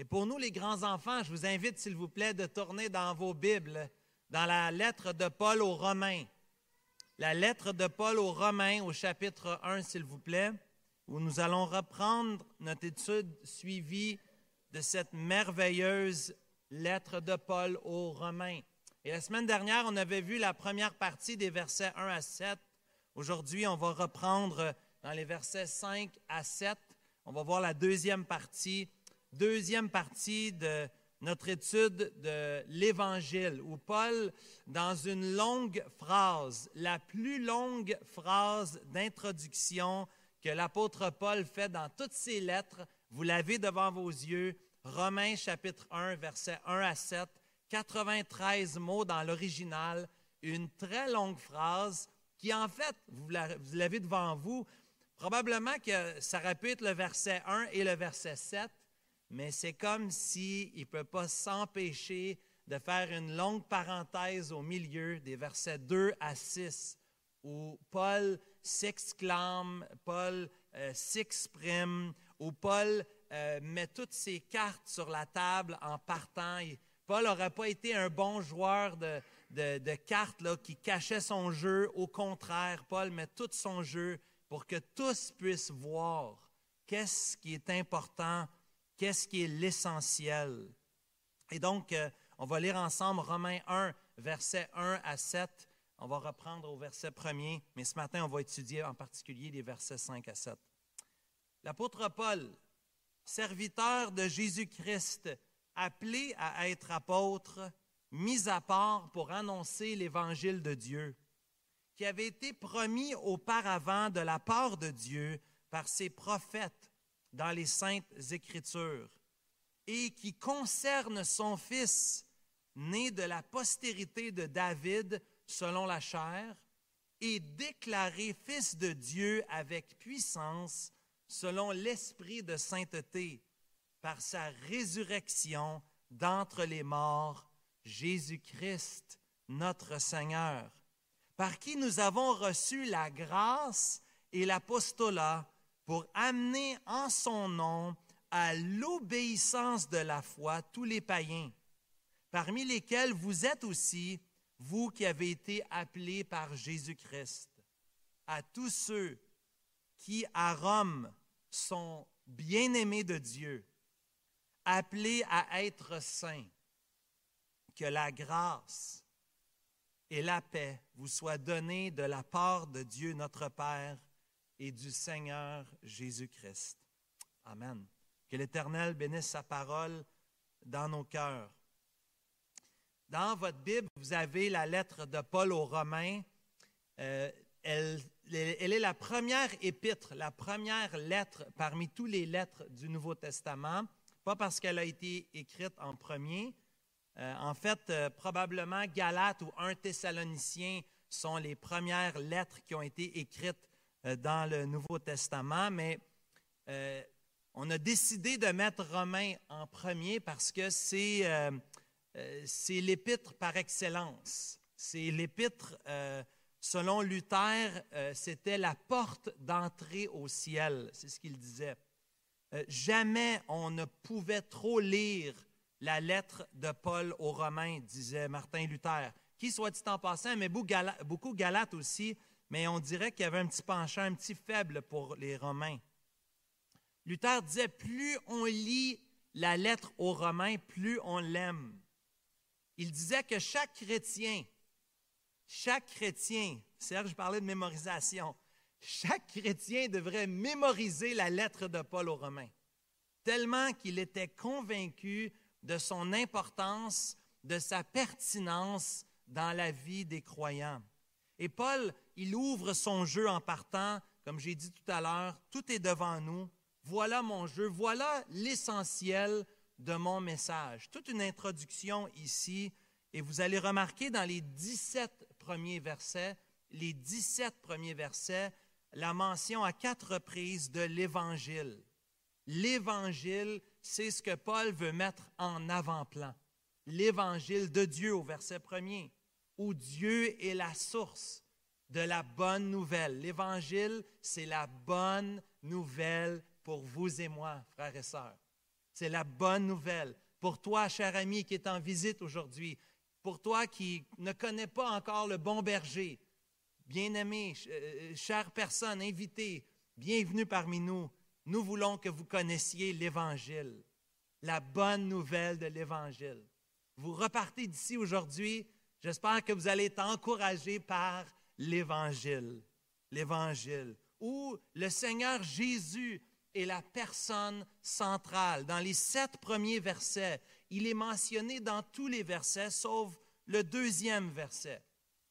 Et pour nous, les grands-enfants, je vous invite, s'il vous plaît, de tourner dans vos Bibles, dans la lettre de Paul aux Romains. La lettre de Paul aux Romains au chapitre 1, s'il vous plaît, où nous allons reprendre notre étude suivie de cette merveilleuse lettre de Paul aux Romains. Et la semaine dernière, on avait vu la première partie des versets 1 à 7. Aujourd'hui, on va reprendre dans les versets 5 à 7. On va voir la deuxième partie deuxième partie de notre étude de l'Évangile, où Paul, dans une longue phrase, la plus longue phrase d'introduction que l'apôtre Paul fait dans toutes ses lettres, vous l'avez devant vos yeux, Romains chapitre 1, versets 1 à 7, 93 mots dans l'original, une très longue phrase qui, en fait, vous l'avez devant vous, probablement que ça être le verset 1 et le verset 7, mais c'est comme s'il ne peut pas s'empêcher de faire une longue parenthèse au milieu des versets 2 à 6, où Paul s'exclame, Paul euh, s'exprime, où Paul euh, met toutes ses cartes sur la table en partant. Paul n'aurait pas été un bon joueur de, cartes qui cachait son jeu. Au contraire, Paul met tout son jeu pour que tous puissent voir qu'est-ce qui est important Qu'est-ce qui est l'essentiel? Et donc, euh, on va lire ensemble Romains 1, versets 1 à 7. On va reprendre au verset premier, mais ce matin, on va étudier en particulier les versets 5 à 7. L'apôtre Paul, serviteur de Jésus-Christ, appelé à être apôtre, mis à part pour annoncer l'évangile de Dieu, qui avait été promis auparavant de la part de Dieu par ses prophètes dans les saintes écritures. Et qui concerne son fils né de la postérité de David selon la chair et déclaré fils de Dieu avec puissance selon l'esprit de sainteté par sa résurrection d'entre les morts, Jésus-Christ, notre Seigneur, par qui nous avons reçu la grâce et l'apostolat pour amener en son nom à l'obéissance de la foi tous les païens, parmi lesquels vous êtes aussi, vous qui avez été appelés par Jésus-Christ, à tous ceux qui à Rome sont bien-aimés de Dieu, appelés à être saints, que la grâce et la paix vous soient données de la part de Dieu notre Père et du Seigneur Jésus-Christ. Amen. Que l'Éternel bénisse sa parole dans nos cœurs. Dans votre Bible, vous avez la lettre de Paul aux Romains. Euh, elle, est la première épître, la première lettre parmi toutes les lettres du Nouveau Testament, pas parce qu'elle a été écrite en premier. Euh, en fait, euh, probablement Galates ou 1 Thessalonicien sont les premières lettres qui ont été écrites dans le Nouveau Testament, mais euh, on a décidé de mettre Romains en premier parce que c'est euh, l'épître par excellence. C'est l'épître, selon Luther, c'était la porte d'entrée au ciel. C'est ce qu'il disait. jamais on ne pouvait trop lire la lettre de Paul aux Romains, disait Martin Luther, qui, soit dit en passant, mais beaucoup Galates aussi, mais on dirait qu'il y avait un petit penchant, un petit faible pour les Romains. Luther disait, plus on lit la lettre aux Romains, plus on l'aime. Il disait que chaque chrétien, chaque chrétien, Serge parlait de mémorisation, chaque chrétien devrait mémoriser la lettre de Paul aux Romains, tellement qu'il était convaincu de son importance, de sa pertinence dans la vie des croyants. Et Paul, il ouvre son jeu en partant, comme j'ai dit tout à l'heure, tout est devant nous. Voilà mon jeu, voilà l'essentiel de mon message. Toute une introduction ici, et vous allez remarquer dans les 17 premiers versets, les 17 premiers versets, la mention à quatre reprises de l'Évangile. L'Évangile, c'est ce que Paul veut mettre en avant-plan. L'Évangile de Dieu au verset premier où Dieu est la source de la bonne nouvelle. L'Évangile, c'est la bonne nouvelle pour vous et moi, frères et sœurs. C'est la bonne nouvelle. Pour toi, cher ami qui est en visite aujourd'hui, pour toi qui ne connais pas encore le bon berger, bien-aimé, euh, chère personne, invité, bienvenue parmi nous. Nous voulons que vous connaissiez l'Évangile, la bonne nouvelle de l'Évangile. Vous repartez d'ici aujourd'hui, j'espère que vous allez être encouragés par l'Évangile, l'Évangile, où le Seigneur Jésus est la personne centrale. Dans les sept premiers versets, il est mentionné dans tous les versets, sauf le deuxième verset.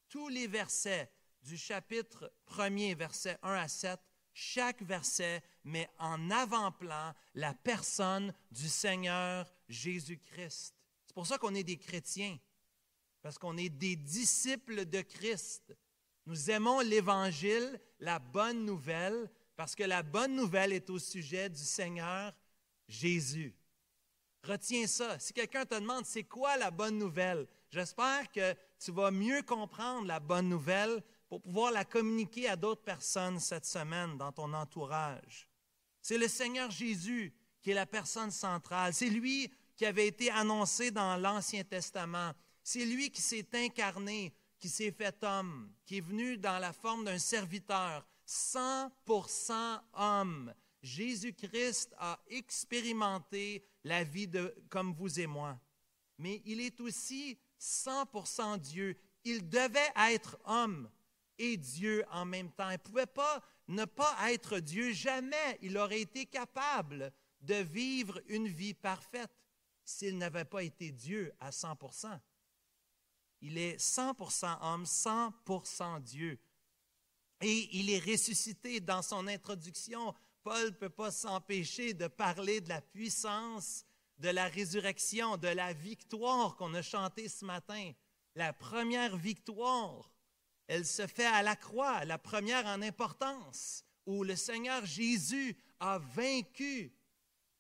Tous les versets du chapitre 1er, versets 1 à 7, chaque verset met en avant-plan la personne du Seigneur Jésus-Christ. C'est pour ça qu'on est des chrétiens, parce qu'on est des disciples de Christ. Nous aimons l'Évangile, la bonne nouvelle, parce que la bonne nouvelle est au sujet du Seigneur Jésus. Retiens ça. Si quelqu'un te demande c'est quoi la bonne nouvelle, j'espère que tu vas mieux comprendre la bonne nouvelle pour pouvoir la communiquer à d'autres personnes cette semaine dans ton entourage. C'est le Seigneur Jésus qui est la personne centrale. C'est lui qui avait été annoncé dans l'Ancien Testament. C'est lui qui s'est incarné, qui s'est fait homme, qui est venu dans la forme d'un serviteur, 100% homme. Jésus-Christ a expérimenté la vie de, comme vous et moi. Mais il est aussi 100% Dieu. Il devait être homme et Dieu en même temps. Il ne pouvait pas ne pas être Dieu. Jamais il aurait été capable de vivre une vie parfaite s'il n'avait pas été Dieu à 100 Il est 100% homme, 100% Dieu. Et il est ressuscité dans son introduction. Paul ne peut pas s'empêcher de parler de la puissance de la résurrection, de la victoire qu'on a chantée ce matin. La première victoire elle se fait à la croix, la première en importance, où le Seigneur Jésus a vaincu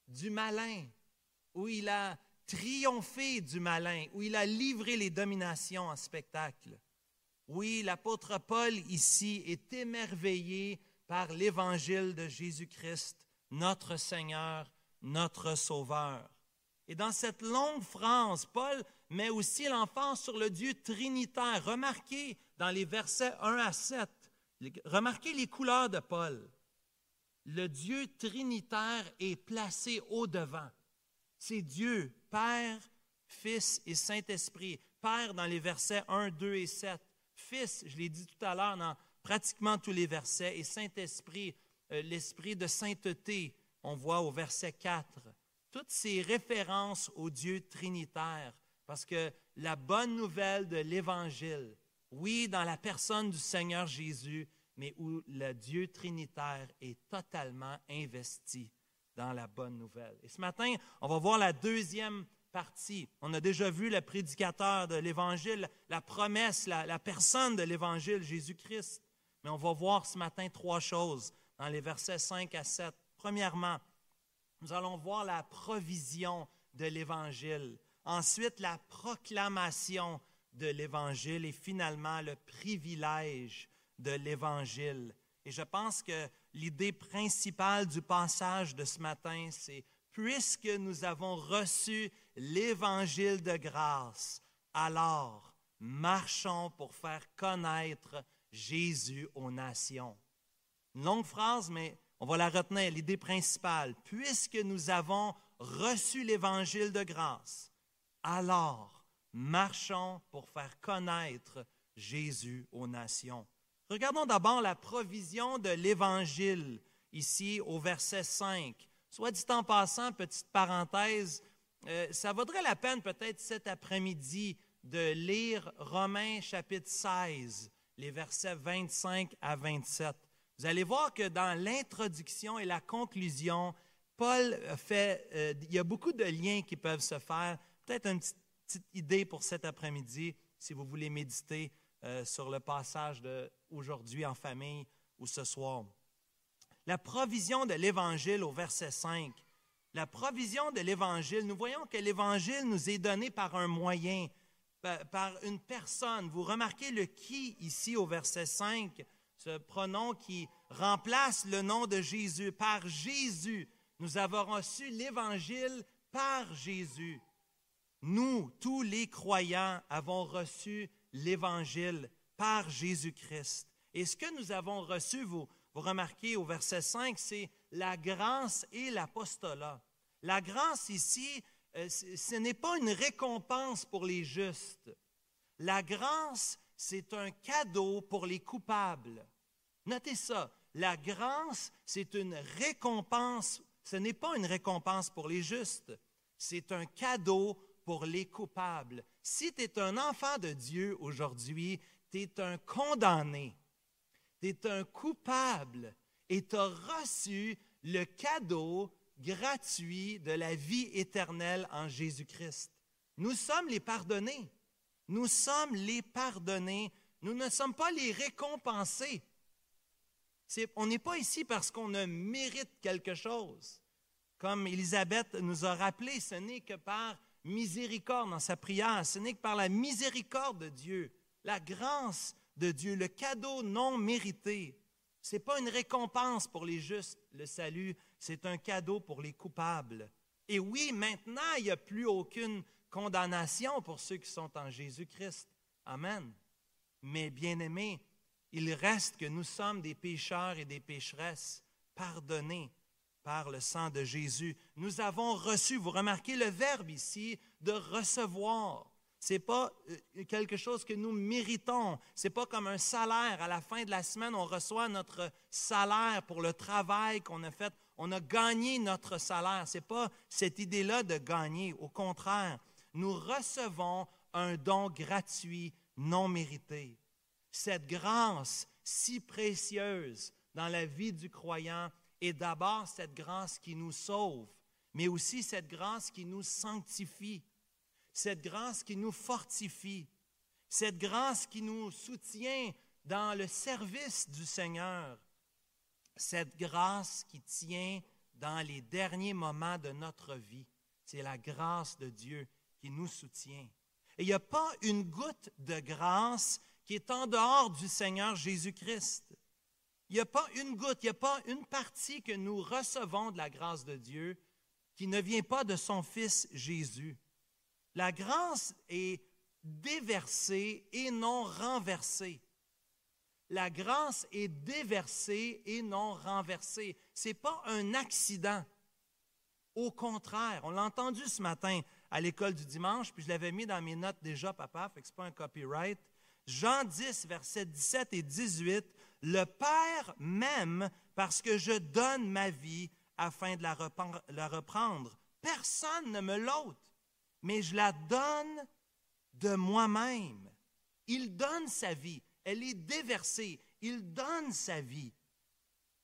du malin, où il a triomphé du malin, où il a livré les dominations en spectacle. Oui, l'apôtre Paul ici est émerveillé par l'évangile de Jésus-Christ, notre Seigneur, notre Sauveur. Et dans cette longue phrase, Paul met aussi l'enfant sur le Dieu trinitaire. Remarquez dans les versets 1 à 7, remarquez les couleurs de Paul. Le Dieu trinitaire est placé au-devant. C'est Dieu, Père, Fils et Saint-Esprit. Père dans les versets 1, 2 et 7. Fils, je l'ai dit tout à l'heure dans pratiquement tous les versets. Et Saint-Esprit, euh, l'esprit de sainteté, on voit au verset 4. Toutes ces références au Dieu trinitaire parce que la bonne nouvelle de l'Évangile, oui, dans la personne du Seigneur Jésus, mais où le Dieu trinitaire est totalement investi dans la bonne nouvelle. Et ce matin, on va voir la deuxième partie. On a déjà vu le prédicateur de l'Évangile, la promesse, la, personne de l'Évangile, Jésus-Christ. Mais on va voir ce matin trois choses dans les versets 5 à 7. Premièrement, nous allons voir la provision de l'Évangile. Ensuite, la proclamation de l'Évangile et finalement le privilège de l'Évangile. Et je pense que l'idée principale du passage de ce matin, c'est puisque nous avons reçu l'Évangile de grâce, alors marchons pour faire connaître Jésus aux nations. Une longue phrase, mais on va la retenir, l'idée principale. Puisque nous avons reçu l'Évangile de grâce, alors marchons pour faire connaître Jésus aux nations. Regardons d'abord la provision de l'Évangile ici au verset 5. Soit dit en passant, petite parenthèse, euh, ça vaudrait la peine peut-être cet après-midi de lire Romains chapitre 16, les versets 25 à 27. Vous allez voir que dans l'introduction et la conclusion, Paul fait, euh, il y a beaucoup de liens qui peuvent se faire peut-être une petite, idée pour cet après-midi, si vous voulez méditer euh, sur le passage d'aujourd'hui en famille ou ce soir. La provision de l'Évangile au verset 5. La provision de l'Évangile, nous voyons que l'Évangile nous est donné par un moyen, par, une personne. Vous remarquez le qui ici au verset 5, ce pronom qui remplace le nom de Jésus. Par Jésus, Nous avons reçu l'Évangile par Jésus. Nous, tous les croyants, avons reçu l'Évangile par Jésus-Christ. Et ce que nous avons reçu, vous, vous remarquez au verset 5, c'est la grâce et l'apostolat. La grâce ici, euh, ce n'est pas une récompense pour les justes. La grâce, c'est un cadeau pour les coupables. Notez ça. La grâce, c'est une récompense. Ce n'est pas une récompense pour les justes. C'est un cadeau pour les coupables. Si tu es un enfant de Dieu aujourd'hui, tu es un condamné. Tu es un coupable et tu as reçu le cadeau gratuit de la vie éternelle en Jésus-Christ. Nous sommes les pardonnés. Nous sommes les pardonnés. Nous ne sommes pas les récompensés. on n'est pas ici parce qu'on mérite quelque chose. Comme Élisabeth nous a rappelé, ce n'est que par miséricorde dans sa prière, ce n'est que par la miséricorde de Dieu, la grâce de Dieu, le cadeau non mérité. Ce n'est pas une récompense pour les justes, le salut, c'est un cadeau pour les coupables. Et oui, maintenant, il n'y a plus aucune condamnation pour ceux qui sont en Jésus-Christ. Amen. Mais bien aimés, il reste que nous sommes des pécheurs et des pécheresses pardonnés par le sang de Jésus. Nous avons reçu, vous remarquez le verbe ici, de recevoir. Ce n'est pas euh, quelque chose que nous méritons. Ce n'est pas comme un salaire. À la fin de la semaine, on reçoit notre salaire pour le travail qu'on a fait. On a gagné notre salaire. Ce n'est pas cette idée-là de gagner. Au contraire, nous recevons un don gratuit, non mérité. Cette grâce si précieuse dans la vie du croyant est d'abord cette grâce qui nous sauve, mais aussi cette grâce qui nous sanctifie cette grâce qui nous fortifie, cette grâce qui nous soutient dans le service du Seigneur, cette grâce qui tient dans les derniers moments de notre vie. C'est la grâce de Dieu qui nous soutient. Et il n'y a pas une goutte de grâce qui est en dehors du Seigneur Jésus-Christ. Il n'y a pas une goutte, il n'y a pas une partie que nous recevons de la grâce de Dieu qui ne vient pas de son Fils Jésus. La grâce est déversée et non renversée. La grâce est déversée et non renversée. Ce n'est pas un accident. Au contraire, on l'a entendu ce matin à l'école du dimanche, puis je l'avais mis dans mes notes déjà, papa, fait que ce pas un copyright. Jean 10, versets 17 et 18, Le Père m'aime parce que je donne ma vie afin de la reprendre. Personne ne me l'ôte mais je la donne de moi-même. Il donne sa vie, elle est déversée, il donne sa vie.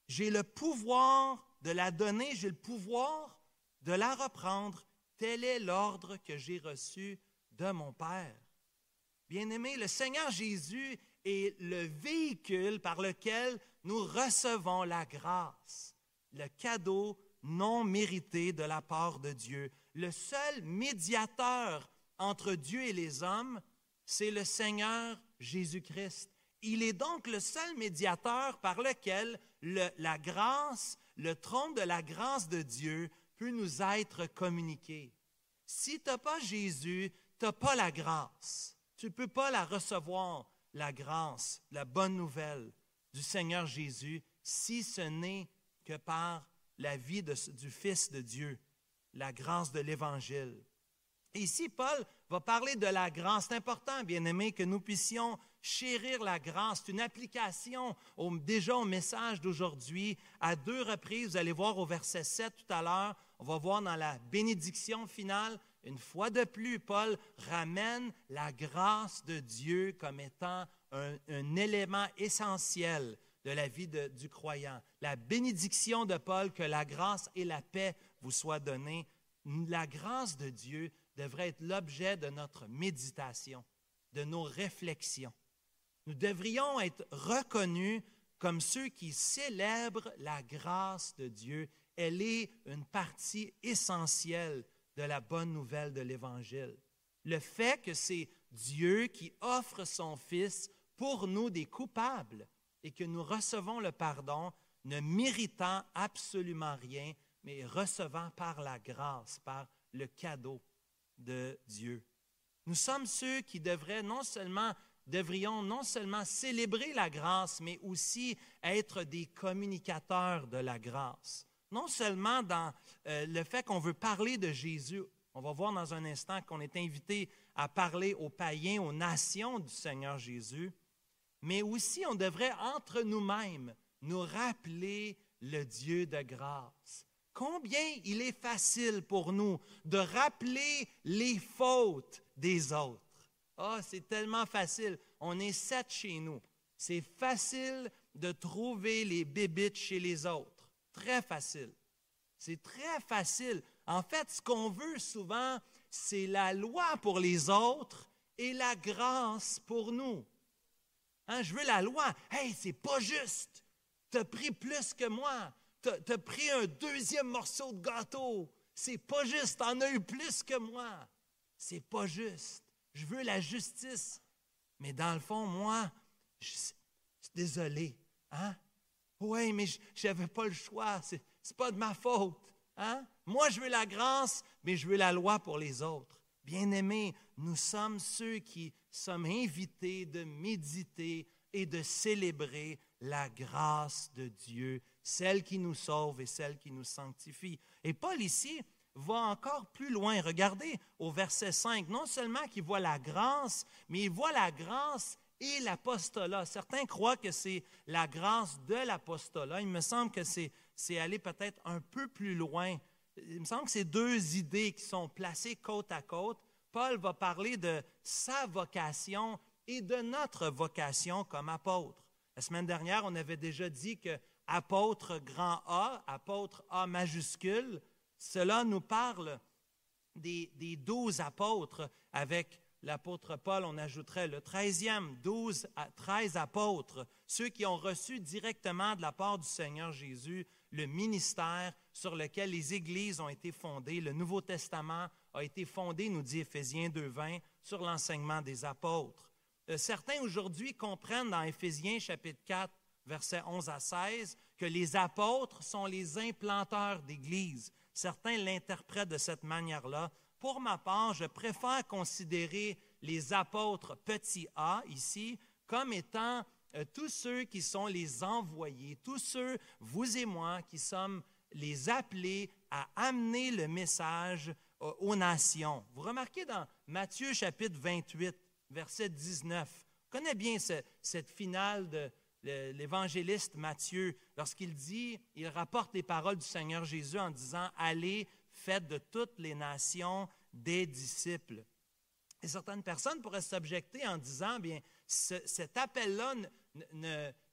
J'ai le pouvoir de la donner, j'ai le pouvoir de la reprendre. Tel est l'ordre que j'ai reçu de mon Père. Bien-aimé, le Seigneur Jésus est le véhicule par lequel nous recevons la grâce, le cadeau non mérité de la part de Dieu le seul médiateur entre Dieu et les hommes, c'est le Seigneur Jésus-Christ. Il est donc le seul médiateur par lequel la grâce, le trône de la grâce de Dieu peut nous être communiqué. Si tu n'as pas Jésus, tu n'as pas la grâce. Tu ne peux pas la recevoir, la grâce, la bonne nouvelle du Seigneur Jésus, si ce n'est que par la vie du Fils de Dieu la grâce de l'Évangile. Ici, Paul va parler de la grâce. C'est important, bien aimé, que nous puissions chérir la grâce. C'est une application déjà au message d'aujourd'hui. À deux reprises, vous allez voir au verset 7 tout à l'heure, on va voir dans la bénédiction finale, une fois de plus, Paul ramène la grâce de Dieu comme étant un, élément essentiel de la vie du croyant. La bénédiction de Paul, que la grâce et la paix vous soit donnée. La grâce de Dieu devrait être l'objet de notre méditation, de nos réflexions. Nous devrions être reconnus comme ceux qui célèbrent la grâce de Dieu. Elle est une partie essentielle de la bonne nouvelle de l'Évangile. Le fait que c'est Dieu qui offre son Fils pour nous des coupables et que nous recevons le pardon ne méritant absolument rien, mais recevant par la grâce, par le cadeau de Dieu. Nous sommes ceux qui devraient non seulement devrions non seulement célébrer la grâce, mais aussi être des communicateurs de la grâce. Non seulement dans euh, le fait qu'on veut parler de Jésus, on va voir dans un instant qu'on est invité à parler aux païens, aux nations du Seigneur Jésus, mais aussi on devrait entre nous-mêmes nous rappeler le Dieu de grâce. Combien il est facile pour nous de rappeler les fautes des autres. Ah, c'est tellement facile. On est sept chez nous. C'est facile de trouver les bébites chez les autres. Très facile. C'est très facile. En fait, ce qu'on veut souvent, c'est la loi pour les autres et la grâce pour nous. Hein, je veux la loi. Hey, c'est pas juste. Tu as pris plus que moi. Tu as, pris un deuxième morceau de gâteau. C'est pas juste. Tu en as eu plus que moi. C'est pas juste. Je veux la justice. Mais dans le fond, moi, je, suis désolé. Hein? Oui, mais je n'avais pas le choix. Ce n'est pas de ma faute. Hein? Moi, je veux la grâce, mais je veux la loi pour les autres. Bien-aimés, nous sommes ceux qui sommes invités de méditer et de célébrer la grâce de Dieu, celle qui nous sauve et celle qui nous sanctifie. Et Paul ici va encore plus loin. Regardez au verset 5, non seulement qu'il voit la grâce, mais il voit la grâce et l'apostolat. Certains croient que c'est la grâce de l'apostolat. Il me semble que c'est, aller peut-être un peu plus loin. Il me semble que c'est deux idées qui sont placées côte à côte. Paul va parler de sa vocation et de notre vocation comme apôtre. La semaine dernière, on avait déjà dit que apôtre grand A, apôtre A majuscule, cela nous parle des, douze apôtres. Avec l'apôtre Paul, on ajouterait le treizième, douze à treize apôtres, ceux qui ont reçu directement de la part du Seigneur Jésus le ministère sur lequel les églises ont été fondées. Le Nouveau Testament a été fondé, nous dit Éphésiens 2.20, sur l'enseignement des apôtres. Euh, certains aujourd'hui comprennent dans Éphésiens chapitre 4, versets 11 à 16, que les apôtres sont les implanteurs d'Église. Certains l'interprètent de cette manière-là. Pour ma part, je préfère considérer les apôtres petit a ici comme étant euh, tous ceux qui sont les envoyés, tous ceux, vous et moi, qui sommes les appelés à amener le message euh, aux nations. Vous remarquez dans Matthieu chapitre 28, verset 19, on connaît bien cette finale de, l'évangéliste Matthieu, lorsqu'il dit, il rapporte les paroles du Seigneur Jésus en disant, Allez, faites de toutes les nations des disciples. Et certaines personnes pourraient s'objecter en disant, bien, cet appel-là,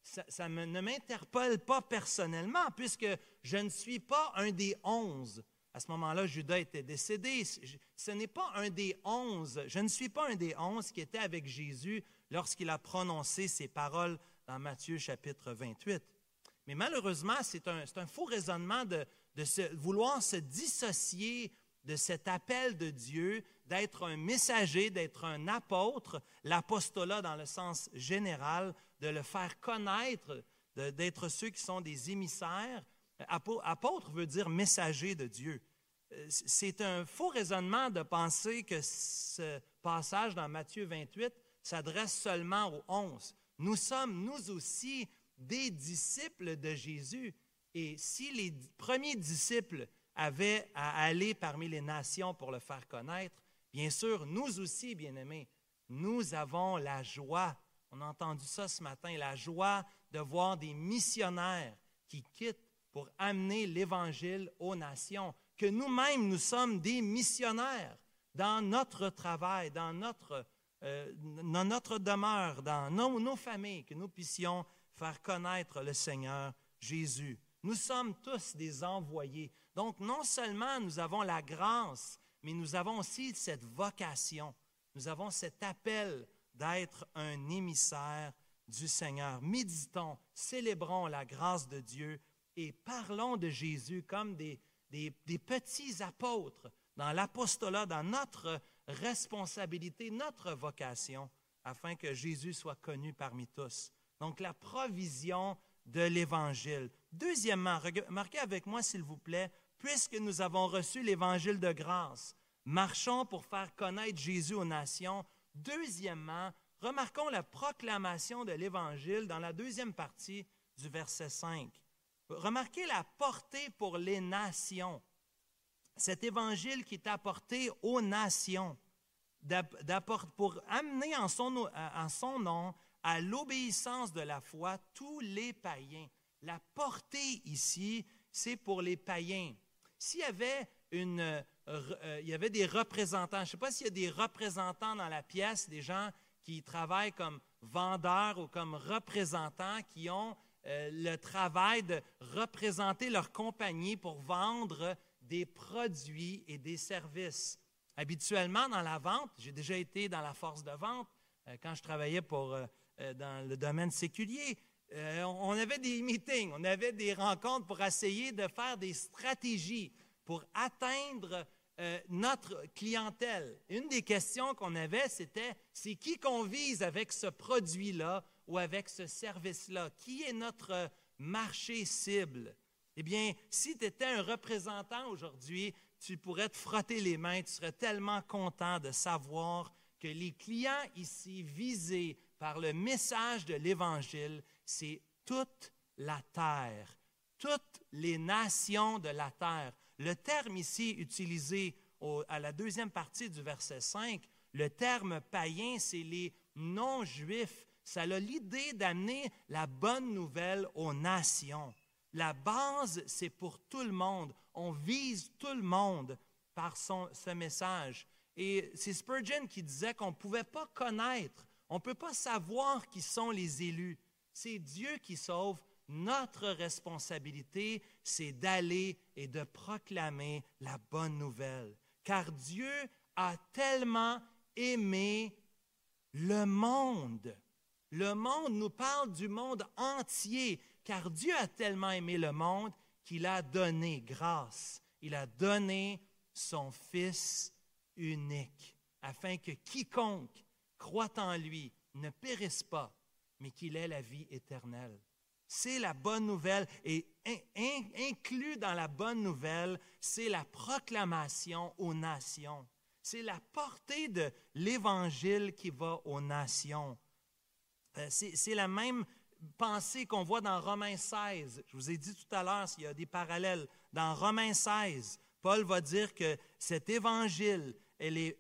ça, ne m'interpelle pas personnellement, puisque je ne suis pas un des onze. À ce moment-là, Judas était décédé. Ce n'est pas un des onze. Je ne suis pas un des onze qui était avec Jésus lorsqu'il a prononcé ces paroles dans Matthieu chapitre 28. Mais malheureusement, c'est un, faux raisonnement de, vouloir se dissocier de cet appel de Dieu, d'être un messager, d'être un apôtre, l'apostolat dans le sens général, de le faire connaître, d'être ceux qui sont des émissaires. Apôtre veut dire messager de Dieu. C'est un faux raisonnement de penser que ce passage dans Matthieu 28 s'adresse seulement aux onze. Nous sommes, nous aussi, des disciples de Jésus. Et si les premiers disciples avaient à aller parmi les nations pour le faire connaître, bien sûr, nous aussi, bien-aimés, nous avons la joie, on a entendu ça ce matin, la joie de voir des missionnaires qui quittent pour amener l'Évangile aux nations, que nous-mêmes, nous sommes des missionnaires dans notre travail, dans notre euh, notre demeure, dans nos familles, que nous puissions faire connaître le Seigneur Jésus. Nous sommes tous des envoyés. Donc, non seulement nous avons la grâce, mais nous avons aussi cette vocation, nous avons cet appel d'être un émissaire du Seigneur. Méditons, célébrons la grâce de Dieu et parlons de Jésus comme des, des, petits apôtres dans l'apostolat, dans notre responsabilité, notre vocation, afin que Jésus soit connu parmi tous. Donc la provision de l'Évangile. Deuxièmement, remarquez avec moi, s'il vous plaît, puisque nous avons reçu l'évangile de grâce, marchons pour faire connaître Jésus aux nations. Deuxièmement, remarquons la proclamation de l'évangile dans la deuxième partie du verset 5. Remarquez la portée pour les nations. Cet évangile qui est apporté aux nations, pour amener en son, en son nom à l'obéissance de la foi tous les païens. La portée ici, c'est pour les païens. S'il y avait une, euh, il y avait des représentants, je ne sais pas s'il y a des représentants dans la pièce, des gens qui travaillent comme vendeurs ou comme représentants, qui ont euh, le travail de représenter leur compagnie pour vendre des produits et des services. Habituellement, dans la vente, j'ai déjà été dans la force de vente euh, quand je travaillais pour, euh, dans le domaine séculier. On avait des meetings, on avait des rencontres pour essayer de faire des stratégies pour atteindre notre clientèle. Une des questions qu'on avait, c'était c'est qui qu'on vise avec ce produit-là ou avec ce service-là? Qui est notre marché cible? Eh bien, si tu étais un représentant aujourd'hui, tu pourrais te frotter les mains, tu serais tellement content de savoir que les clients ici visés par le message de l'Évangile, c'est toute la terre, toutes les nations de la terre. Le terme ici utilisé à la deuxième partie du verset 5, le terme païen, c'est les non-juifs ça a l'idée d'amener la bonne nouvelle aux nations. La base, c'est pour tout le monde. On vise tout le monde par ce message. Et c'est Spurgeon qui disait qu'on ne pouvait pas connaître, on ne peut pas savoir qui sont les élus. C'est Dieu qui sauve. Notre responsabilité, c'est d'aller et de proclamer la bonne nouvelle. Car Dieu a tellement aimé le monde le monde nous parle du monde entier, car Dieu a tellement aimé le monde qu'il a donné grâce. Il a donné son Fils unique, afin que quiconque croit en lui ne périsse pas, mais qu'il ait la vie éternelle. C'est la bonne nouvelle et inclus dans la bonne nouvelle, c'est la proclamation aux nations. C'est la portée de l'Évangile qui va aux nations. Euh, c'est la même pensée qu'on voit dans Romains 16. Je vous ai dit tout à l'heure s'il y a des parallèles. Dans Romains 16, Paul va dire que cet évangile, elle est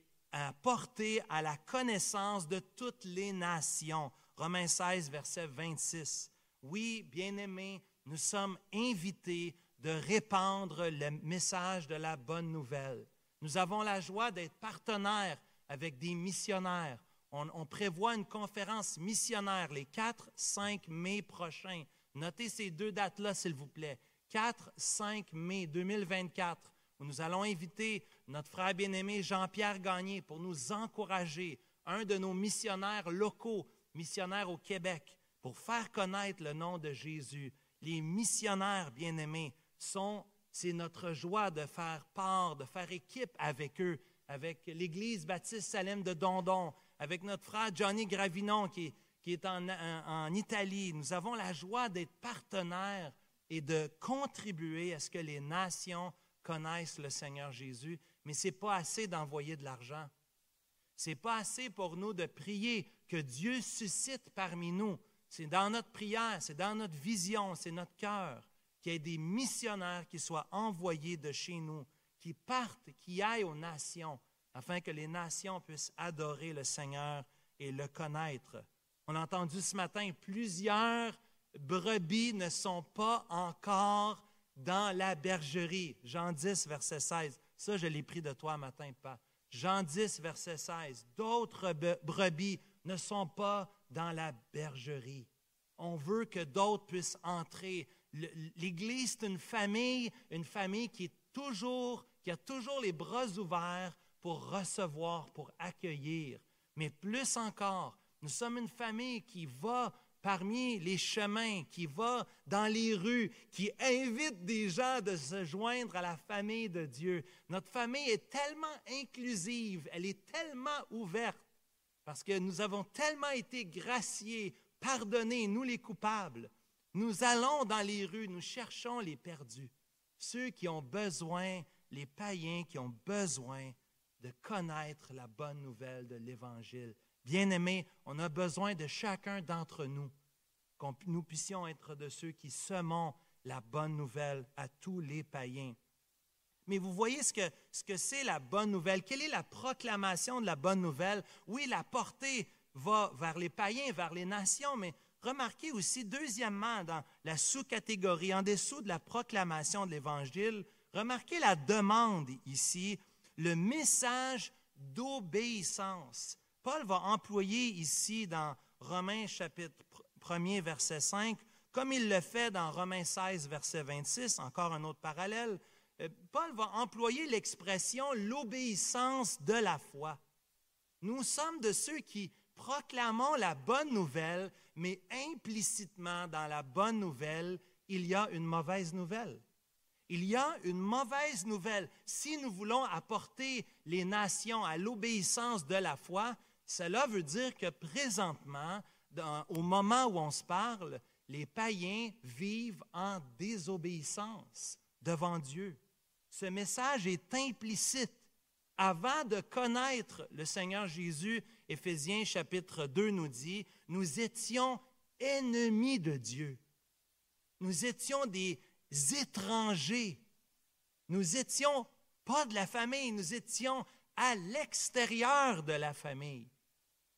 porté à la connaissance de toutes les nations. Romains 16, verset 26. Oui, bien-aimés, nous sommes invités de répandre le message de la bonne nouvelle. Nous avons la joie d'être partenaires avec des missionnaires on, prévoit une conférence missionnaire les 4-5 mai prochains. Notez ces deux dates-là, s'il vous plaît. 4-5 mai 2024, où nous allons inviter notre frère bien-aimé Jean-Pierre Gagné pour nous encourager, un de nos missionnaires locaux, missionnaires au Québec, pour faire connaître le nom de Jésus. Les missionnaires bien-aimés sont, c'est notre joie de faire part, de faire équipe avec eux, avec l'Église baptiste Salem de Dondon, avec notre frère Johnny Gravinon qui, est en, Italie. Nous avons la joie d'être partenaires et de contribuer à ce que les nations connaissent le Seigneur Jésus, mais ce n'est pas assez d'envoyer de l'argent. Ce n'est pas assez pour nous de prier que Dieu suscite parmi nous. C'est dans notre prière, c'est dans notre vision, c'est notre cœur qu'il y ait des missionnaires qui soient envoyés de chez nous, qui partent, qui aillent aux nations, afin que les nations puissent adorer le Seigneur et le connaître. On a entendu ce matin, plusieurs brebis ne sont pas encore dans la bergerie. Jean 10, verset 16. Ça, je l'ai pris de toi matin, pas. Jean 10, verset 16. D'autres brebis ne sont pas dans la bergerie. On veut que d'autres puissent entrer. L'Église, c'est une famille, une famille qui a toujours les bras ouverts pour recevoir, pour accueillir. Mais plus encore, nous sommes une famille qui va parmi les chemins, qui va dans les rues, qui invite des gens de se joindre à la famille de Dieu. Notre famille est tellement inclusive, elle est tellement ouverte, parce que nous avons tellement été graciés, pardonnés, nous les coupables. Nous allons dans les rues, nous cherchons les perdus. ceux qui ont besoin, les païens qui ont besoin de connaître la bonne nouvelle de l'Évangile. Bien-aimés, on a besoin de chacun d'entre nous, qu'on nous puissions être de ceux qui semons la bonne nouvelle à tous les païens. Mais vous voyez ce que ce que c'est la bonne nouvelle. Quelle est la proclamation de la bonne nouvelle? Oui, la portée va vers les païens, vers les nations, mais remarquez aussi, deuxièmement, dans la sous-catégorie, en dessous de la proclamation de l'Évangile, remarquez la demande ici, le message d'obéissance. Paul va employer ici dans Romains chapitre 1er, verset 5, comme il le fait dans Romains 16, verset 26, encore un autre parallèle, Paul va employer l'expression l'obéissance de la foi. Nous sommes de ceux qui proclamons la bonne nouvelle, mais implicitement dans la bonne nouvelle, il y a une mauvaise nouvelle. Il y a une mauvaise nouvelle. Si nous voulons apporter les nations à l'obéissance de la foi, cela veut dire que présentement, au moment où on se parle, les païens vivent en désobéissance devant Dieu. Ce message est implicite. Avant de connaître le Seigneur Jésus, Éphésiens chapitre 2 nous dit, nous étions ennemis de Dieu. Nous étions des étrangers. Nous étions pas de la famille, nous étions à l'extérieur de la famille.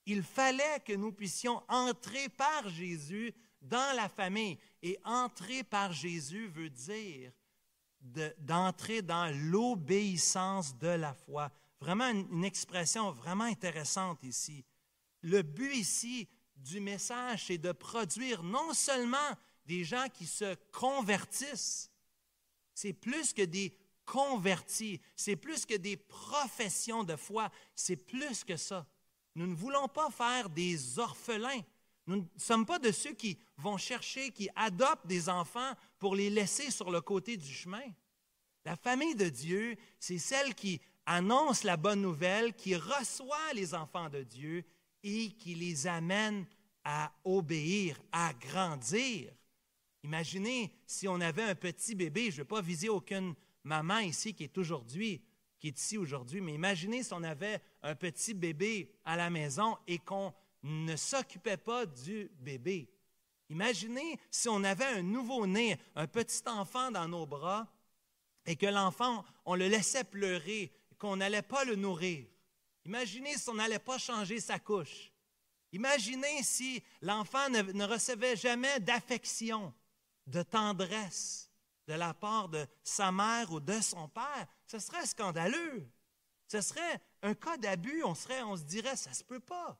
Il fallait que nous puissions entrer par Jésus dans la famille. Et entrer par Jésus veut dire d'entrer dans l'obéissance de la foi. Vraiment une, expression vraiment intéressante ici. Le but ici du message, c'est de produire non seulement des gens qui se convertissent, c'est plus que des convertis, c'est plus que des professions de foi, c'est plus que ça. Nous ne voulons pas faire des orphelins. Nous ne sommes pas de ceux qui vont chercher, qui adoptent des enfants pour les laisser sur le côté du chemin. La famille de Dieu, c'est celle qui annonce la bonne nouvelle, qui reçoit les enfants de Dieu et qui les amène à obéir, à grandir. Imaginez si on avait un petit bébé, je ne vais pas viser aucune maman ici qui est aujourd'hui, qui est ici aujourd'hui, mais imaginez si on avait un petit bébé à la maison et qu'on ne s'occupait pas du bébé. Imaginez si on avait un nouveau-né, un petit enfant dans nos bras et que l'enfant, on le laissait pleurer, qu'on n'allait pas le nourrir. Imaginez si on n'allait pas changer sa couche. Imaginez si l'enfant ne, recevait jamais d'affection, de tendresse de la part de sa mère ou de son père. Ce serait scandaleux. Ce serait un cas d'abus. On, serait, on se dirait, ça ne se peut pas.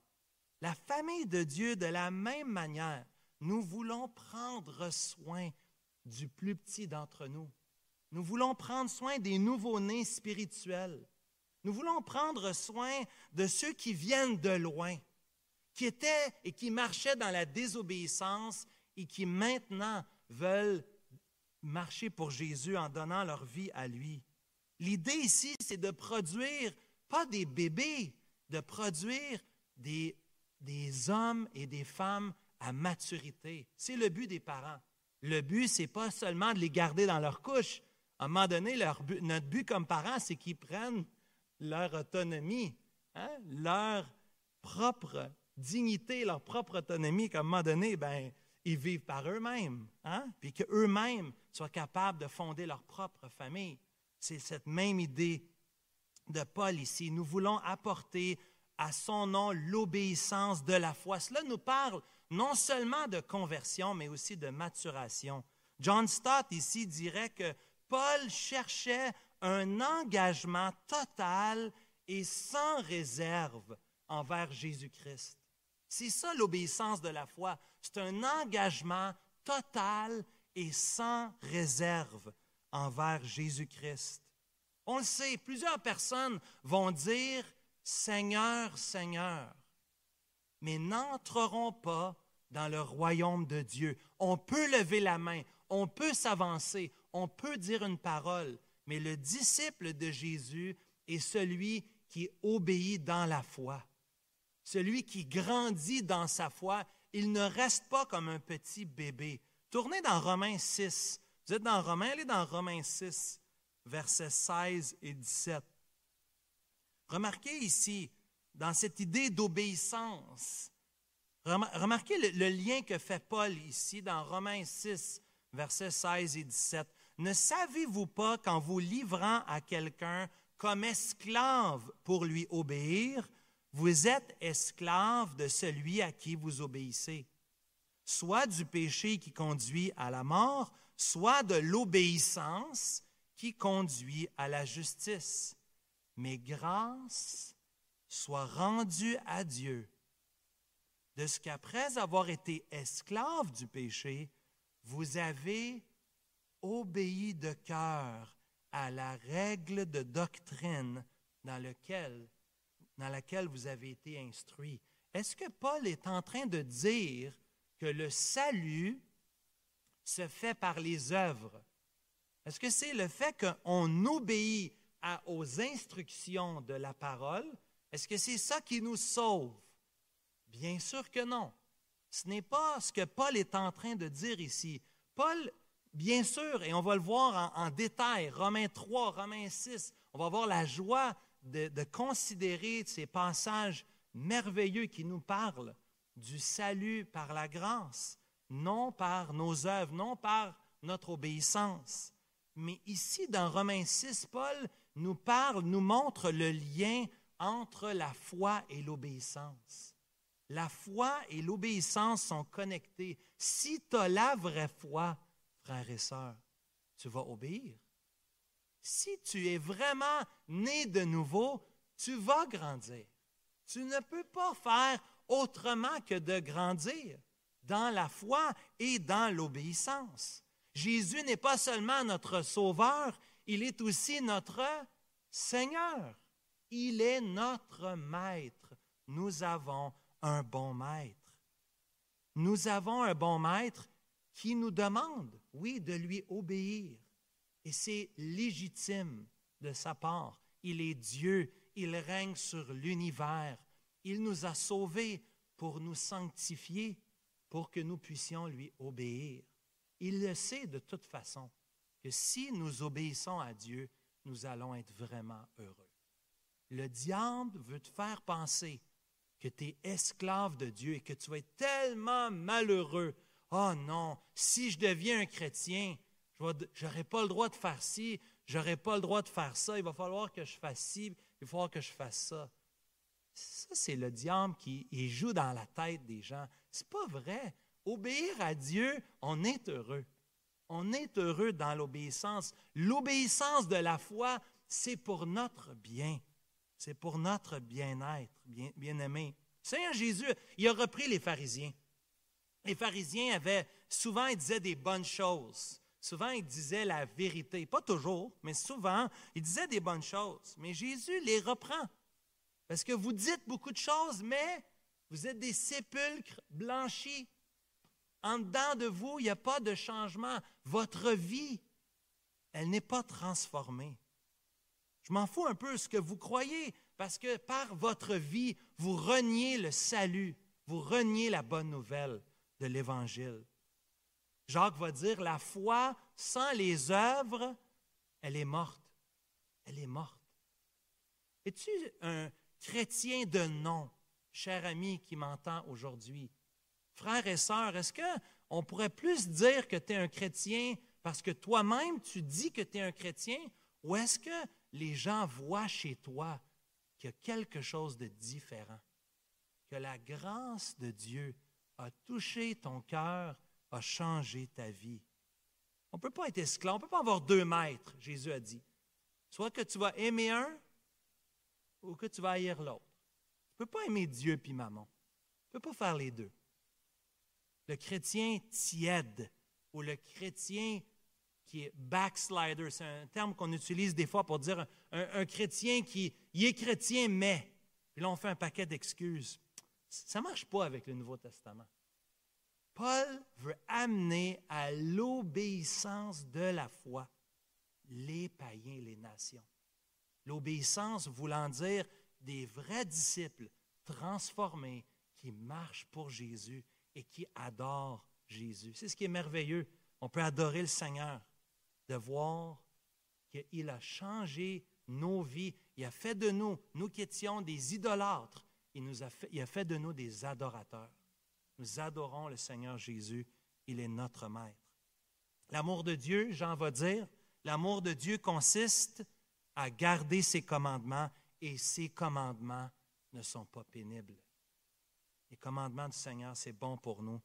La famille de Dieu, de la même manière, nous voulons prendre soin du plus petit d'entre nous. Nous voulons prendre soin des nouveaux-nés spirituels. Nous voulons prendre soin de ceux qui viennent de loin, qui étaient et qui marchaient dans la désobéissance et qui maintenant veulent marcher pour Jésus en donnant leur vie à lui. L'idée ici, c'est de produire pas des bébés, de produire des, des hommes et des femmes à maturité. C'est le but des parents. Le but, c'est pas seulement de les garder dans leur couche. À un moment donné, notre but comme parents, c'est qu'ils prennent leur autonomie, hein, leur propre dignité, leur propre autonomie, qu'à un moment donné, ben, ils vivent par eux-mêmes, hein, puis qu'eux-mêmes soient capables de fonder leur propre famille. C'est cette même idée de Paul ici. Nous voulons apporter à son nom l'obéissance de la foi. Cela nous parle non seulement de conversion, mais aussi de maturation. John Stott ici dirait que Paul cherchait un engagement total et sans réserve envers Jésus-Christ. C'est ça l'obéissance de la foi. C'est un engagement total et sans réserve envers Jésus-Christ. On le sait, plusieurs personnes vont dire Seigneur, Seigneur, mais n'entreront pas dans le royaume de Dieu. On peut lever la main, on peut s'avancer, on peut dire une parole, mais le disciple de Jésus est celui qui obéit dans la foi, celui qui grandit dans sa foi. Il ne reste pas comme un petit bébé. Tournez dans Romains 6, Vous êtes dans Romains, allez dans Romains 6, versets 16 et 17. Remarquez ici, dans cette idée d'obéissance, remarquez le, lien que fait Paul ici dans Romains 6, versets 16 et 17. Ne savez-vous pas qu'en vous livrant à quelqu'un comme esclave pour lui obéir, vous êtes esclave de celui à qui vous obéissez, soit du péché qui conduit à la mort, soit de l'obéissance qui conduit à la justice. Mais grâce soit rendue à Dieu de ce qu'après avoir été esclave du péché, vous avez obéi de cœur à la règle de doctrine dans, laquelle vous avez été instruit. Est-ce que Paul est en train de dire que le salut se fait par les œuvres? Est-ce que c'est le fait qu'on obéit aux instructions de la parole? Est-ce que c'est ça qui nous sauve? Bien sûr que non. Ce n'est pas ce que Paul est en train de dire ici. Paul Bien sûr, et on va le voir en, détail, Romains 3, Romains 6, on va voir la joie de, de considérer ces passages merveilleux qui nous parlent du salut par la grâce, non par nos œuvres, non par notre obéissance. Mais ici, dans Romains 6, Paul nous parle, nous montre le lien entre la foi et l'obéissance. La foi et l'obéissance sont connectées. Si tu as la vraie foi, frères et sœurs, tu vas obéir. Si tu es vraiment né de nouveau, tu vas grandir. Tu ne peux pas faire autrement que de grandir dans la foi et dans l'obéissance. Jésus n'est pas seulement notre Sauveur, il est aussi notre Seigneur. Il est notre Maître. Nous avons un bon Maître. Nous avons un bon Maître qui nous demande, oui, de lui obéir. Et c'est légitime de sa part. Il est Dieu, il règne sur l'univers. Il nous a sauvés pour nous sanctifier, pour que nous puissions lui obéir. Il le sait de toute façon que si nous obéissons à Dieu, nous allons être vraiment heureux. Le diable veut te faire penser que tu es esclave de Dieu et que tu vas être tellement malheureux oh non, si je deviens un chrétien, je n'aurai pas le droit de faire ci, je n'aurai pas le droit de faire ça, il va falloir que je fasse ci, il va falloir que je fasse ça. Ça, c'est le diable qui joue dans la tête des gens. C'est pas vrai. Obéir à Dieu, on est heureux. On est heureux dans l'obéissance. L'obéissance de la foi, c'est pour notre bien. C'est pour notre bien-être, bien, aimé. Seigneur Jésus, il a repris les pharisiens les pharisiens avaient, souvent, ils disaient des bonnes choses. Souvent, ils disaient la vérité. Pas toujours, mais souvent, ils disaient des bonnes choses. Mais Jésus les reprend. Parce que vous dites beaucoup de choses, mais vous êtes des sépulcres blanchis. En dedans de vous, il n'y a pas de changement. Votre vie, elle n'est pas transformée. Je m'en fous un peu ce que vous croyez, parce que par votre vie, vous reniez le salut, vous reniez la bonne nouvelle de l'Évangile. Jacques va dire, la foi sans les œuvres, elle est morte. Elle est morte. Es-tu un chrétien de nom, cher ami qui m'entend aujourd'hui? Frères et sœurs, est-ce qu'on pourrait plus dire que tu es un chrétien parce que toi-même tu dis que tu es un chrétien ou est-ce que les gens voient chez toi qu'il y a quelque chose de différent? Que la grâce de Dieu a touché ton cœur, a changé ta vie. On ne peut pas être esclave, on ne peut pas avoir deux maîtres, Jésus a dit. Soit que tu vas aimer un ou que tu vas haïr l'autre. Tu ne peux pas aimer Dieu puis maman. Tu ne peux pas faire les deux. Le chrétien tiède ou le chrétien qui est backslider, c'est un terme qu'on utilise des fois pour dire un, chrétien qui est chrétien, mais. Puis là, on fait un paquet d'excuses. Ça ne marche pas avec le Nouveau Testament. Paul veut amener à l'obéissance de la foi les païens, les nations. L'obéissance voulant dire des vrais disciples transformés qui marchent pour Jésus et qui adorent Jésus. C'est ce qui est merveilleux. On peut adorer le Seigneur de voir qu'il a changé nos vies. Il a fait de nous, nous qui étions des idolâtres, il, nous a fait, il a fait de nous des adorateurs. Nous adorons le Seigneur Jésus. Il est notre Maître. L'amour de Dieu, Jean va dire, l'amour de Dieu consiste à garder ses commandements et ses commandements ne sont pas pénibles. Les commandements du Seigneur, c'est bon pour nous.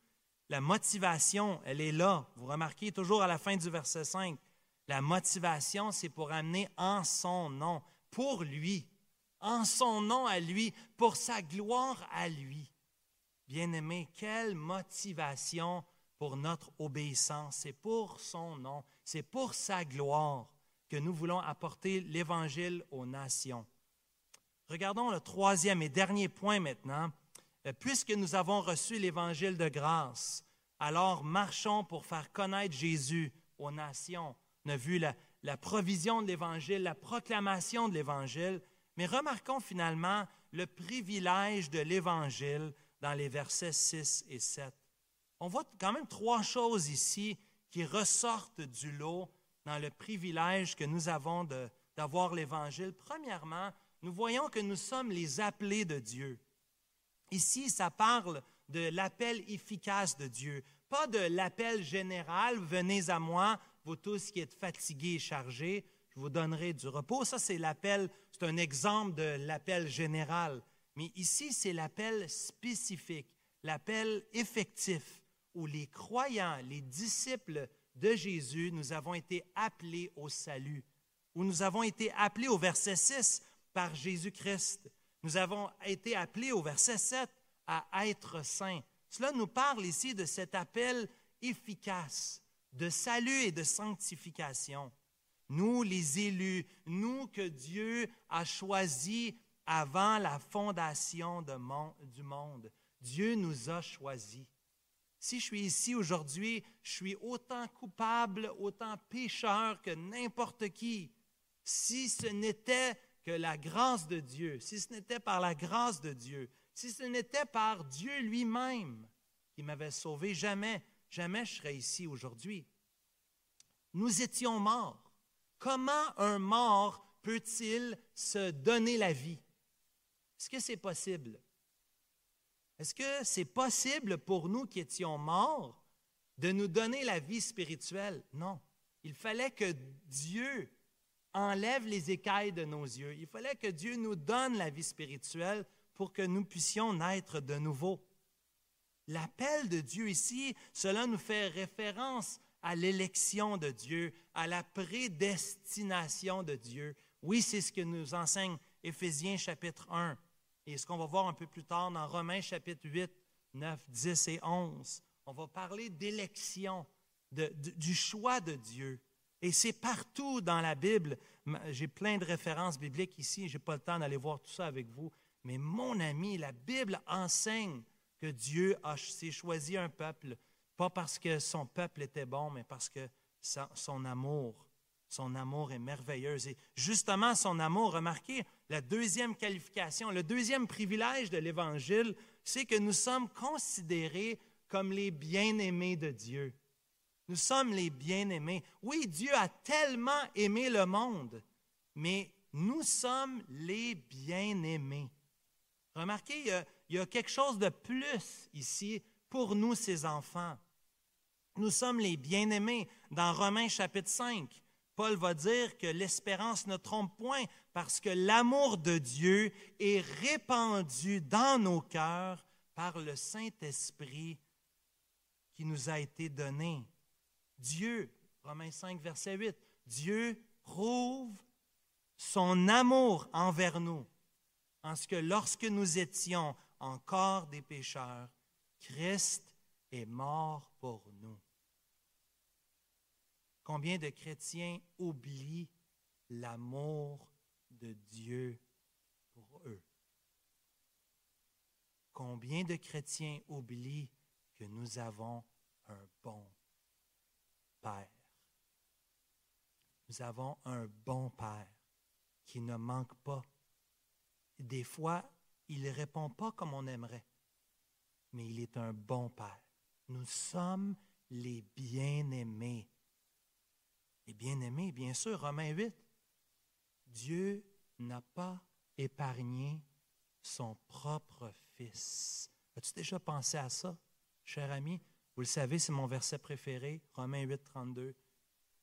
La motivation, elle est là. Vous remarquez toujours à la fin du verset 5, la motivation, c'est pour amener en son nom, pour lui, en son nom à lui, pour sa gloire à lui. Bien-aimé, quelle motivation pour notre obéissance. C'est pour son nom, c'est pour sa gloire que nous voulons apporter l'Évangile aux nations. Regardons le troisième et dernier point maintenant. Euh, puisque nous avons reçu l'Évangile de grâce, alors marchons pour faire connaître Jésus aux nations. On a vu la, provision de l'Évangile, la proclamation de l'Évangile, mais remarquons finalement le privilège de l'Évangile dans les versets 6 et 7. On voit quand même trois choses ici qui ressortent du lot dans le privilège que nous avons d'avoir l'Évangile. Premièrement, nous voyons que nous sommes les appelés de Dieu. Ici, ça parle de l'appel efficace de Dieu, pas de l'appel général, venez à moi, vous tous qui êtes fatigués et chargés, je vous donnerai du repos. Ça, c'est l'appel, c'est un exemple de l'appel général. Mais ici, c'est l'appel spécifique, l'appel effectif, où les croyants, les disciples de Jésus, nous avons été appelés au salut, où nous avons été appelés au verset 6 par Jésus-Christ. Nous avons été appelés au verset 7 à être saints. Cela nous parle ici de cet appel efficace de salut et de sanctification. Nous, les élus, nous que Dieu a choisis avant la fondation du monde. Dieu nous a choisis. Si je suis ici aujourd'hui, je suis autant coupable, autant pécheur que n'importe qui. Si ce n'était que la grâce de Dieu, si ce n'était par la grâce de Dieu, si ce n'était par Dieu lui-même qui m'avait sauvé, jamais, jamais je serais ici aujourd'hui. Nous étions morts. Comment un mort peut-il se donner la vie? Est-ce que c'est possible? Est-ce que c'est possible pour nous qui étions morts de nous donner la vie spirituelle? Non. Il fallait que Dieu enlève les écailles de nos yeux. Il fallait que Dieu nous donne la vie spirituelle pour que nous puissions naître de nouveau. L'appel de Dieu ici, cela nous fait référence à l'élection de Dieu, à la prédestination de Dieu. Oui, c'est ce que nous enseigne Éphésiens chapitre 1 et ce qu'on va voir un peu plus tard dans Romains chapitre 8, 9, 10 et 11. On va parler d'élection, du choix de Dieu. Et c'est partout dans la Bible. J'ai plein de références bibliques ici, je n'ai pas le temps d'aller voir tout ça avec vous. Mais mon ami, la Bible enseigne que Dieu s'est choisi un peuple, pas parce que son peuple était bon, mais parce que son amour, son amour est merveilleux. Et justement, son amour, remarquez, la deuxième qualification, le deuxième privilège de l'Évangile, c'est que nous sommes considérés comme les bien-aimés de Dieu. Nous sommes les bien-aimés. Oui, Dieu a tellement aimé le monde, mais nous sommes les bien-aimés. Remarquez, il y, a, quelque chose de plus ici pour nous, ces enfants. Nous sommes les bien-aimés. Dans Romains chapitre 5, Paul va dire que l'espérance ne trompe point parce que l'amour de Dieu est répandu dans nos cœurs par le Saint-Esprit qui nous a été donné. Dieu, Romains 5, verset 8, Dieu prouve son amour envers nous, en ce que lorsque nous étions encore des pécheurs, Christ est mort pour nous. Combien de chrétiens oublient l'amour de Dieu pour eux? Combien de chrétiens oublient que nous avons un bon Père? Nous avons un bon Père qui ne manque pas. Des fois, il ne répond pas comme on aimerait, mais il est un bon Père. Nous sommes les bien-aimés. Et bien aimé, bien sûr, Romains 8, Dieu n'a pas épargné son propre Fils. As-tu déjà pensé à ça, cher ami? Vous le savez, c'est mon verset préféré, Romains 8, 32.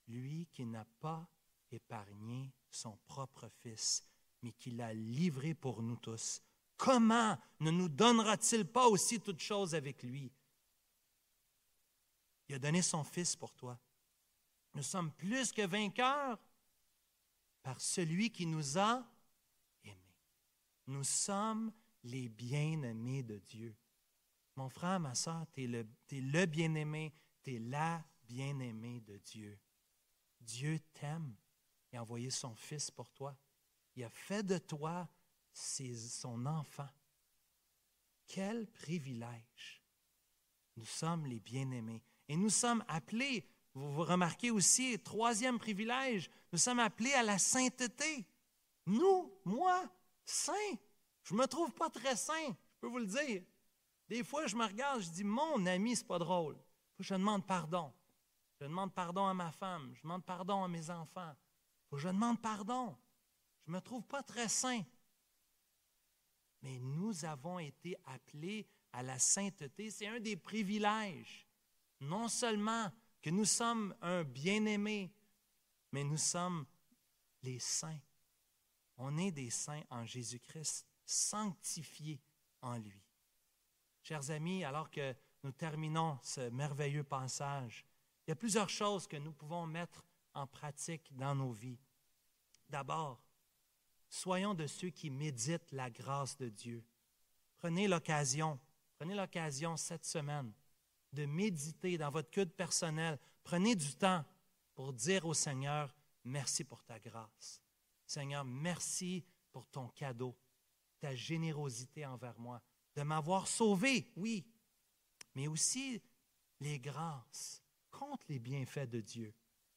Lui qui n'a pas épargné son propre Fils, mais qui l'a livré pour nous tous. Comment ne nous donnera-t-il pas aussi toutes choses avec lui? Il a donné son Fils pour toi. Nous sommes plus que vainqueurs par celui qui nous a aimés. Nous sommes les bien-aimés de Dieu. Mon frère, ma soeur, tu es le, le bien-aimé, tu es la bien-aimée de Dieu. Dieu t'aime et a envoyé son Fils pour toi. Il a fait de toi son enfant. Quel privilège. Nous sommes les bien-aimés. Et nous sommes appelés, vous, remarquez aussi, troisième privilège, nous sommes appelés à la sainteté. Nous, moi, saint. Je ne me trouve pas très saint, je peux vous le dire. Des fois, je me regarde, je dis, mon ami, c'est pas drôle. je demande pardon. Je demande pardon à ma femme, je demande pardon à mes enfants. Faut je demande pardon. Je ne me trouve pas très saint. Mais nous avons été appelés à la sainteté. C'est un des privilèges. Non seulement que nous sommes un bien-aimé, mais nous sommes les saints. On est des saints en Jésus-Christ, sanctifiés en lui. Chers amis, alors que nous terminons ce merveilleux passage, il y a plusieurs choses que nous pouvons mettre en pratique dans nos vies. D'abord, soyons de ceux qui méditent la grâce de Dieu. Prenez l'occasion, prenez l'occasion cette semaine de méditer dans votre culte personnel. Prenez du temps pour dire au Seigneur, merci pour ta grâce. Seigneur, merci pour ton cadeau, ta générosité envers moi, de m'avoir sauvé, oui, mais aussi les grâces compte les bienfaits de Dieu.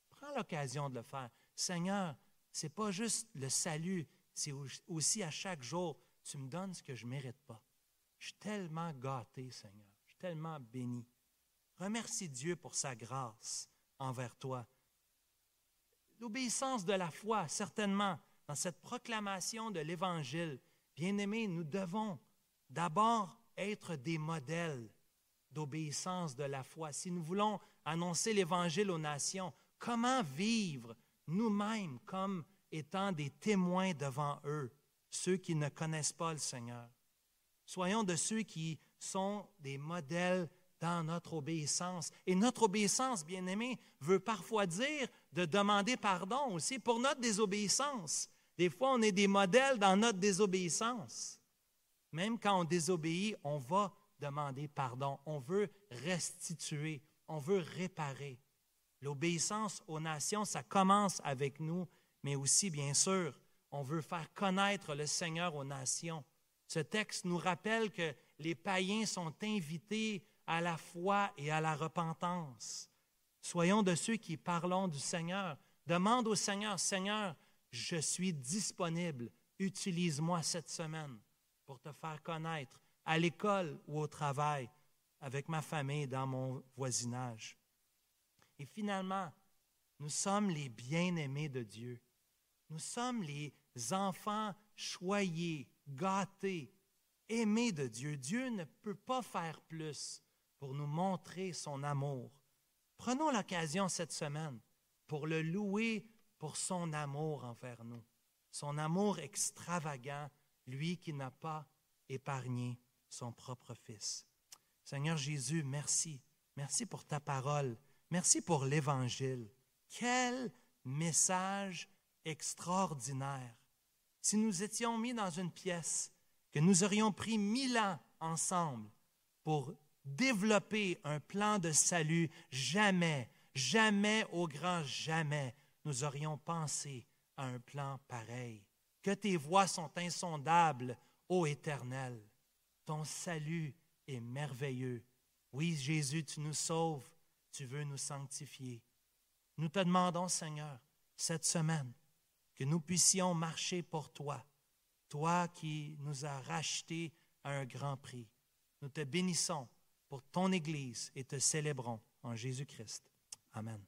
Prends l'occasion de le faire. Seigneur, ce n'est pas juste le salut, c'est aussi à chaque jour, tu me donnes ce que je ne mérite pas. Je suis tellement gâté, Seigneur. Je suis tellement béni. Remercie Dieu pour sa grâce envers toi. L'obéissance de la foi, certainement, dans cette proclamation de l'Évangile. Bien-aimés, nous devons d'abord être des modèles d'obéissance de la foi. Si nous voulons annoncer l'Évangile aux nations, comment vivre nous-mêmes comme étant des témoins devant eux, ceux qui ne connaissent pas le Seigneur. Soyons de ceux qui sont des modèles dans notre obéissance. Et notre obéissance, bien aimé, veut parfois dire de demander pardon aussi pour notre désobéissance. Des fois, on est des modèles dans notre désobéissance. Même quand on désobéit, on va demander pardon. On veut restituer on veut réparer. L'obéissance aux nations, ça commence avec nous, mais aussi, bien sûr, on veut faire connaître le Seigneur aux nations. Ce texte nous rappelle que les païens sont invités à la foi et à la repentance. Soyons de ceux qui parlons du Seigneur. Demande au Seigneur, Seigneur, je suis disponible. Utilise-moi cette semaine pour te faire connaître à l'école ou au travail avec ma famille, dans mon voisinage. Et finalement, nous sommes les bien-aimés de Dieu. Nous sommes les enfants choyés, gâtés, aimés de Dieu. Dieu ne peut pas faire plus pour nous montrer son amour. Prenons l'occasion cette semaine pour le louer pour son amour envers nous, son amour extravagant, lui qui n'a pas épargné son propre Fils. Seigneur Jésus, merci. Merci pour ta parole. Merci pour l'Évangile. Quel message extraordinaire. Si nous étions mis dans une pièce, que nous aurions pris mille ans ensemble pour développer un plan de salut, jamais, jamais, au grand jamais, nous aurions pensé à un plan pareil. Que tes voies sont insondables, ô Éternel. Ton salut est merveilleux. Oui, Jésus, tu nous sauves, tu veux nous sanctifier. Nous te demandons, Seigneur, cette semaine, que nous puissions marcher pour toi, toi qui nous as rachetés à un grand prix. Nous te bénissons pour ton Église et te célébrons en Jésus-Christ. Amen.